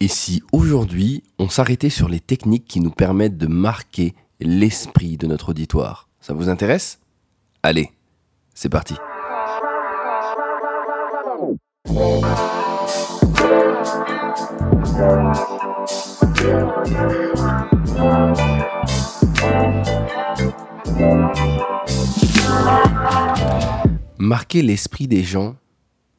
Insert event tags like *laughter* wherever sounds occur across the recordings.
Et si aujourd'hui on s'arrêtait sur les techniques qui nous permettent de marquer l'esprit de notre auditoire? Ça vous intéresse? Allez, c'est parti. Marquer l'esprit des gens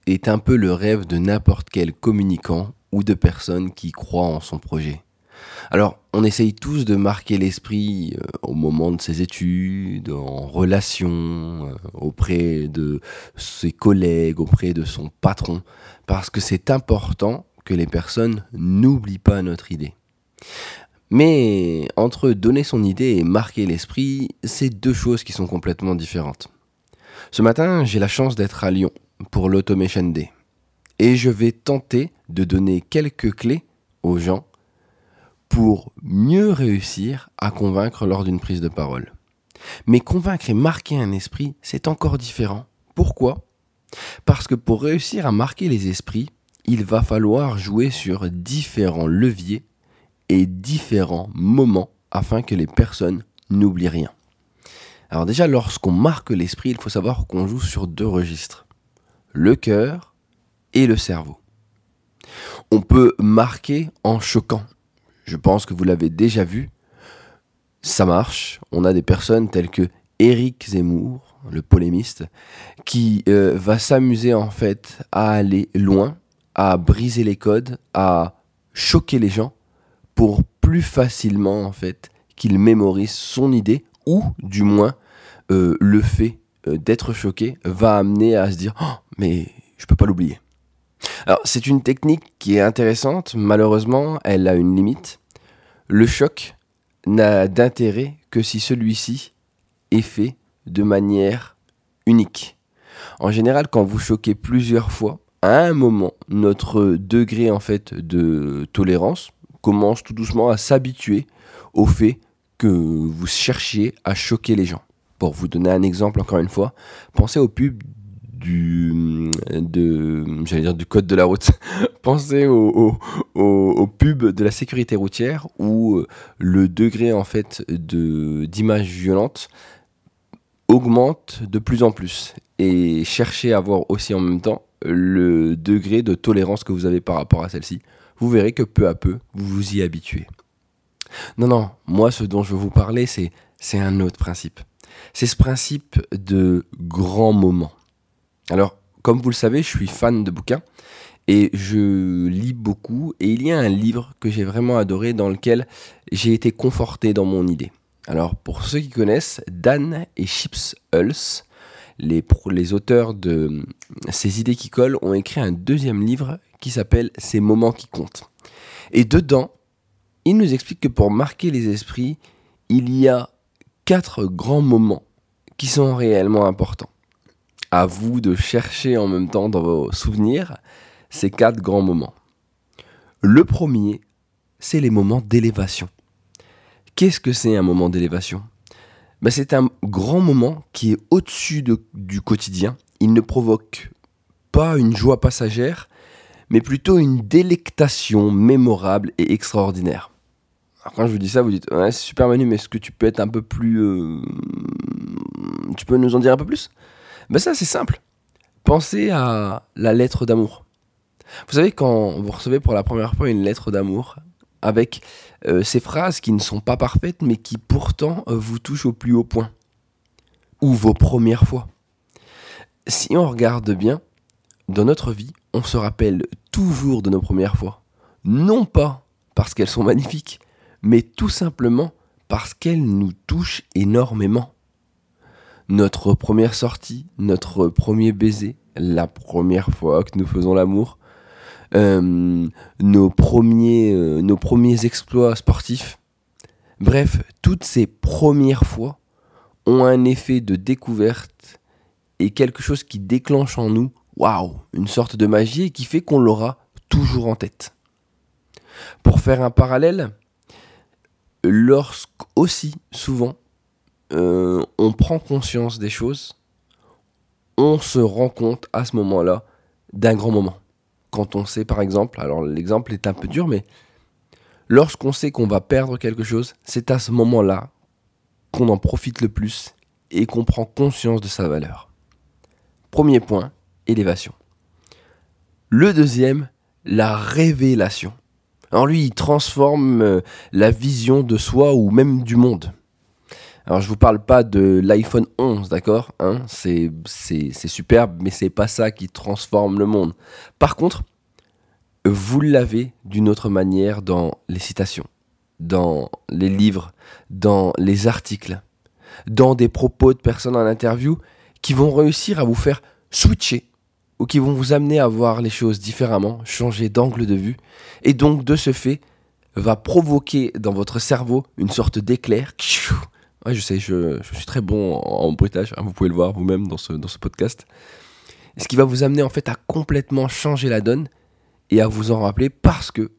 est un peu le rêve de n'importe quel communicant ou de personne qui croit en son projet. Alors, on essaye tous de marquer l'esprit euh, au moment de ses études, en relation, euh, auprès de ses collègues, auprès de son patron, parce que c'est important que les personnes n'oublient pas notre idée. Mais entre donner son idée et marquer l'esprit, c'est deux choses qui sont complètement différentes. Ce matin, j'ai la chance d'être à Lyon pour l'Automation Day. Et je vais tenter de donner quelques clés aux gens pour mieux réussir à convaincre lors d'une prise de parole. Mais convaincre et marquer un esprit, c'est encore différent. Pourquoi? Parce que pour réussir à marquer les esprits, il va falloir jouer sur différents leviers et différents moments afin que les personnes n'oublient rien. Alors déjà, lorsqu'on marque l'esprit, il faut savoir qu'on joue sur deux registres. Le cœur et le cerveau. On peut marquer en choquant, je pense que vous l'avez déjà vu. Ça marche. On a des personnes telles que Éric Zemmour, le polémiste, qui euh, va s'amuser en fait à aller loin, à briser les codes, à choquer les gens pour plus facilement en fait qu'il mémorise son idée ou du moins euh, le fait euh, d'être choqué va amener à se dire oh, mais je peux pas l'oublier. Alors c'est une technique qui est intéressante, malheureusement elle a une limite, le choc n'a d'intérêt que si celui-ci est fait de manière unique. En général, quand vous choquez plusieurs fois, à un moment, notre degré en fait de tolérance commence tout doucement à s'habituer au fait que vous cherchiez à choquer les gens. Pour vous donner un exemple encore une fois, pensez au pub du, de, j'allais dire du code de la route. *laughs* Pensez au, au, pub de la sécurité routière où euh, le degré en fait de augmente de plus en plus et cherchez à voir aussi en même temps le degré de tolérance que vous avez par rapport à celle-ci. Vous verrez que peu à peu vous vous y habituez. Non non, moi ce dont je veux vous parler c'est c'est un autre principe. C'est ce principe de grand moment. Alors, comme vous le savez, je suis fan de bouquins et je lis beaucoup. Et il y a un livre que j'ai vraiment adoré dans lequel j'ai été conforté dans mon idée. Alors, pour ceux qui connaissent, Dan et Chips Hulse, les, les auteurs de Ces idées qui collent, ont écrit un deuxième livre qui s'appelle Ces moments qui comptent. Et dedans, ils nous expliquent que pour marquer les esprits, il y a quatre grands moments qui sont réellement importants à vous de chercher en même temps dans vos souvenirs ces quatre grands moments. Le premier, c'est les moments d'élévation. Qu'est-ce que c'est un moment d'élévation? Ben, C'est un grand moment qui est au-dessus du quotidien. Il ne provoque pas une joie passagère, mais plutôt une délectation mémorable et extraordinaire. Quand je vous dis ça, vous dites ouais, c'est super Manu, mais est-ce que tu peux être un peu plus... Euh, tu peux nous en dire un peu plus? Ben ça, c'est simple. Pensez à la lettre d'amour. Vous savez, quand vous recevez pour la première fois une lettre d'amour, avec euh, ces phrases qui ne sont pas parfaites, mais qui pourtant euh, vous touchent au plus haut point. Ou vos premières fois. Si on regarde bien, dans notre vie, on se rappelle toujours de nos premières fois. Non pas parce qu'elles sont magnifiques, mais tout simplement parce qu'elles nous touchent énormément notre première sortie, notre premier baiser, la première fois que nous faisons l'amour, euh, nos, premiers, euh, nos premiers exploits sportifs. Bref, toutes ces premières fois ont un effet de découverte et quelque chose qui déclenche en nous, waouh, une sorte de magie et qui fait qu'on l'aura toujours en tête. Pour faire un parallèle, lorsque aussi souvent euh, on prend conscience des choses, on se rend compte à ce moment-là d'un grand moment. quand on sait par exemple, alors l'exemple est un peu dur, mais lorsqu'on sait qu'on va perdre quelque chose, c'est à ce moment-là qu'on en profite le plus et qu'on prend conscience de sa valeur. Premier point, élévation. Le deuxième, la révélation. Alors lui, il transforme euh, la vision de soi ou même du monde. Alors je vous parle pas de l'iPhone 11, d'accord hein c'est, superbe, mais c'est pas ça qui transforme le monde. Par contre, vous l'avez d'une autre manière dans les citations, dans les livres, dans les articles, dans des propos de personnes en interview qui vont réussir à vous faire switcher ou qui vont vous amener à voir les choses différemment, changer d'angle de vue, et donc de ce fait va provoquer dans votre cerveau une sorte d'éclair Ouais, je sais, je, suis très bon en, bruitage, hein, vous pouvez le voir vous-même dans ce, dans ce podcast. Ce qui va vous amener en fait à complètement changer la donne et à vous en rappeler parce que,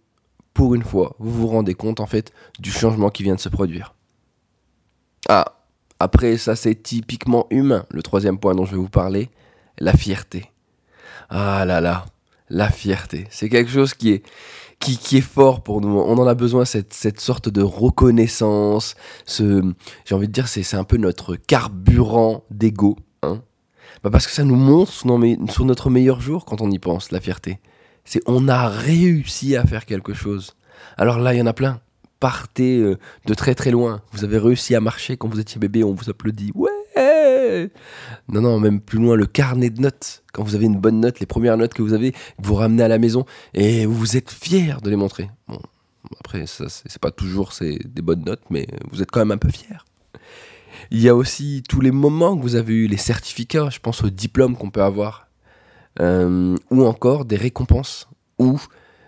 pour une fois, vous vous rendez compte en fait du changement qui vient de se produire. Ah, après ça c'est typiquement humain, le troisième point dont je vais vous parler, la fierté. Ah là là, la fierté. C'est quelque chose qui est, qui, est fort pour nous. On en a besoin, cette, cette sorte de reconnaissance. Ce, j'ai envie de dire, c'est, c'est un peu notre carburant d'ego. Hein bah parce que ça nous montre sur, notre meilleur jour quand on y pense, la fierté. C'est on a réussi à faire quelque chose. Alors là, il y en a plein. Partez euh, de très très loin. Vous avez réussi à marcher quand vous étiez bébé, on vous applaudit. Ouais non, non, même plus loin, le carnet de notes. Quand vous avez une bonne note, les premières notes que vous avez, vous ramenez à la maison et vous êtes fier de les montrer. Bon, après, c'est pas toujours des bonnes notes, mais vous êtes quand même un peu fier. Il y a aussi tous les moments que vous avez eu, les certificats, je pense aux diplômes qu'on peut avoir, euh, ou encore des récompenses, ou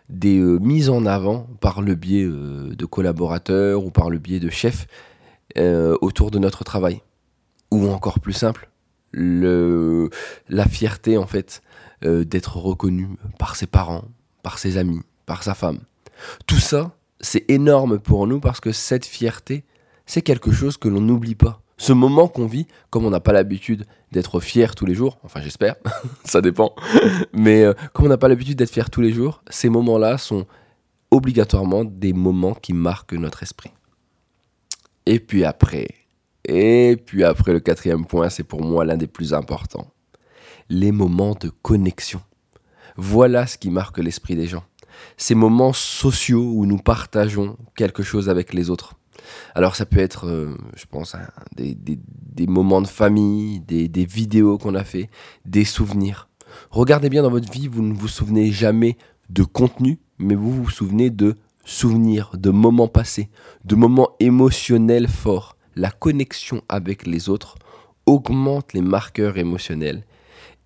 des euh, mises en avant par le biais euh, de collaborateurs ou par le biais de chefs autour de notre travail ou encore plus simple, le, la fierté en fait euh, d'être reconnu par ses parents, par ses amis, par sa femme. Tout ça, c'est énorme pour nous parce que cette fierté, c'est quelque chose que l'on n'oublie pas. Ce moment qu'on vit, comme on n'a pas l'habitude d'être fier tous les jours, enfin j'espère, *laughs* ça dépend, mais euh, comme on n'a pas l'habitude d'être fier tous les jours, ces moments-là sont obligatoirement des moments qui marquent notre esprit. Et puis après, et puis après, le quatrième point, c'est pour moi l'un des plus importants. Les moments de connexion. Voilà ce qui marque l'esprit des gens. Ces moments sociaux où nous partageons quelque chose avec les autres. Alors ça peut être, euh, je pense, des, moments de famille, des, des vidéos qu'on a fait, des souvenirs. Regardez bien dans votre vie, vous ne vous souvenez jamais de contenu, mais vous vous souvenez de souvenirs, de moments passés, de moments émotionnels forts la connexion avec les autres augmente les marqueurs émotionnels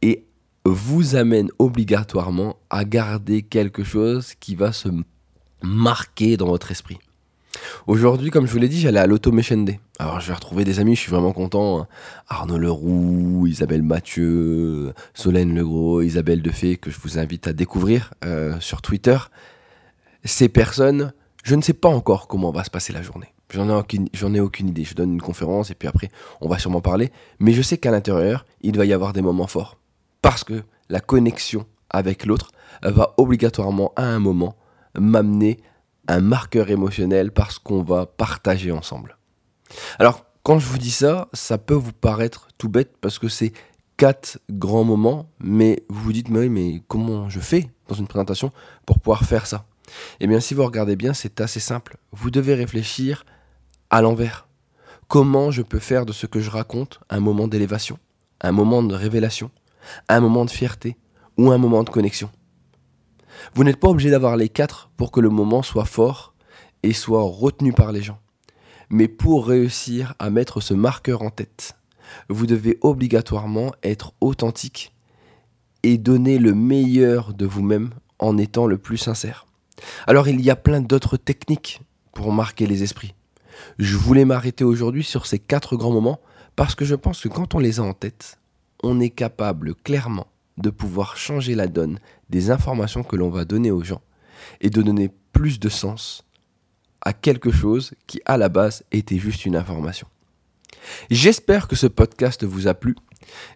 et vous amène obligatoirement à garder quelque chose qui va se marquer dans votre esprit. Aujourd'hui, comme je vous l'ai dit, j'allais à l'Automation Day. Alors, je vais retrouver des amis, je suis vraiment content. Arnaud Leroux, Isabelle Mathieu, Solène Legros, Isabelle Defay, que je vous invite à découvrir euh, sur Twitter. Ces personnes, je ne sais pas encore comment va se passer la journée. J'en ai, aucune, ai aucune idée. Je donne une conférence et puis après, on va sûrement parler. Mais je sais qu'à l'intérieur, il va y avoir des moments forts. Parce que la connexion avec l'autre va obligatoirement, à un moment, m'amener un marqueur émotionnel parce qu'on va partager ensemble. Alors, quand je vous dis ça, ça peut vous paraître tout bête parce que c'est quatre grands moments, mais vous vous dites, mais oui, mais comment je fais dans une présentation pour pouvoir faire ça? Eh bien, si vous regardez bien, c'est assez simple. Vous devez réfléchir à l'envers. Comment je peux faire de ce que je raconte un moment d'élévation, un moment de révélation, un moment de fierté ou un moment de connexion? Vous n'êtes pas obligé d'avoir les quatre pour que le moment soit fort et soit retenu par les gens. Mais pour réussir à mettre ce marqueur en tête, vous devez obligatoirement être authentique et donner le meilleur de vous-même en étant le plus sincère. Alors il y a plein d'autres techniques pour marquer les esprits. Je voulais m'arrêter aujourd'hui sur ces quatre grands moments parce que je pense que quand on les a en tête, on est capable clairement de pouvoir changer la donne des informations que l'on va donner aux gens et de donner plus de sens à quelque chose qui à la base était juste une information. J'espère que ce podcast vous a plu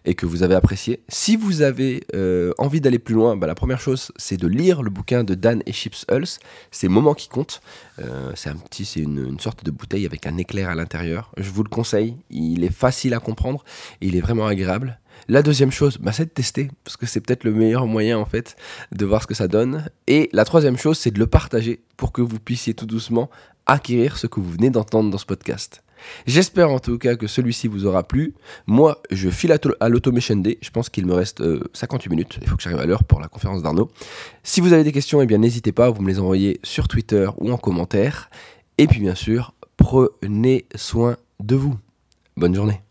et que vous avez apprécié. Si vous avez euh, envie d'aller plus loin, bah, la première chose, c'est de lire le bouquin de Dan et Chips Hulse. C'est Moments qui comptent. Euh, c'est un petit, une, sorte de bouteille avec un éclair à l'intérieur. Je vous le conseille. Il est facile à comprendre et il est vraiment agréable. La deuxième chose, bah, c'est de tester, parce que c'est peut-être le meilleur moyen en fait de voir ce que ça donne. Et la troisième chose, c'est de le partager pour que vous puissiez tout doucement acquérir ce que vous venez d'entendre dans ce podcast. J'espère en tout cas que celui-ci vous aura plu. Moi, je file à l'automation. Je pense qu'il me reste euh, 58 minutes. Il faut que j'arrive à l'heure pour la conférence d'Arnaud. Si vous avez des questions, eh bien n'hésitez pas, vous me les envoyez sur Twitter ou en commentaire. Et puis bien sûr, prenez soin de vous. Bonne journée.